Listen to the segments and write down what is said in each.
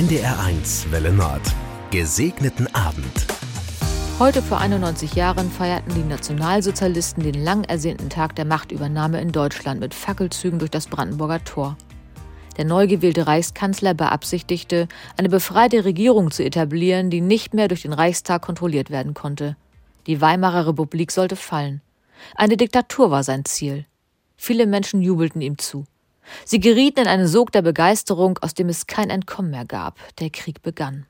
NDR1 Welle Nord. Gesegneten Abend. Heute vor 91 Jahren feierten die Nationalsozialisten den lang ersehnten Tag der Machtübernahme in Deutschland mit Fackelzügen durch das Brandenburger Tor. Der neu gewählte Reichskanzler beabsichtigte, eine befreite Regierung zu etablieren, die nicht mehr durch den Reichstag kontrolliert werden konnte. Die Weimarer Republik sollte fallen. Eine Diktatur war sein Ziel. Viele Menschen jubelten ihm zu. Sie gerieten in einen Sog der Begeisterung, aus dem es kein Entkommen mehr gab. Der Krieg begann.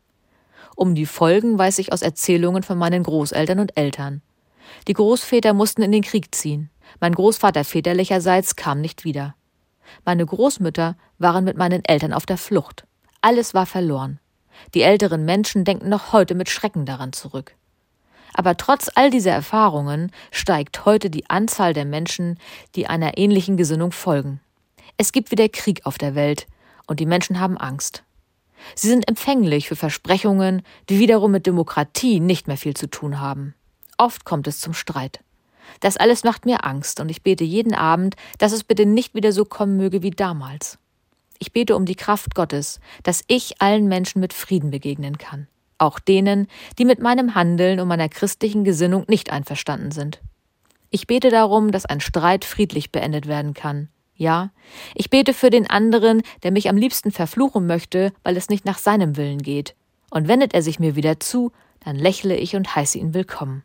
Um die Folgen weiß ich aus Erzählungen von meinen Großeltern und Eltern. Die Großväter mussten in den Krieg ziehen. Mein Großvater väterlicherseits kam nicht wieder. Meine Großmütter waren mit meinen Eltern auf der Flucht. Alles war verloren. Die älteren Menschen denken noch heute mit Schrecken daran zurück. Aber trotz all dieser Erfahrungen steigt heute die Anzahl der Menschen, die einer ähnlichen Gesinnung folgen. Es gibt wieder Krieg auf der Welt und die Menschen haben Angst. Sie sind empfänglich für Versprechungen, die wiederum mit Demokratie nicht mehr viel zu tun haben. Oft kommt es zum Streit. Das alles macht mir Angst und ich bete jeden Abend, dass es bitte nicht wieder so kommen möge wie damals. Ich bete um die Kraft Gottes, dass ich allen Menschen mit Frieden begegnen kann, auch denen, die mit meinem Handeln und meiner christlichen Gesinnung nicht einverstanden sind. Ich bete darum, dass ein Streit friedlich beendet werden kann, ja, ich bete für den anderen, der mich am liebsten verfluchen möchte, weil es nicht nach seinem Willen geht. Und wendet er sich mir wieder zu, dann lächle ich und heiße ihn willkommen.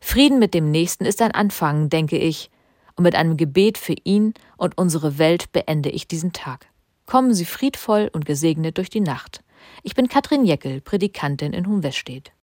Frieden mit dem Nächsten ist ein Anfang, denke ich, und mit einem Gebet für ihn und unsere Welt beende ich diesen Tag. Kommen Sie friedvoll und gesegnet durch die Nacht. Ich bin Katrin Jeckel, Predikantin in Hohenwestedt.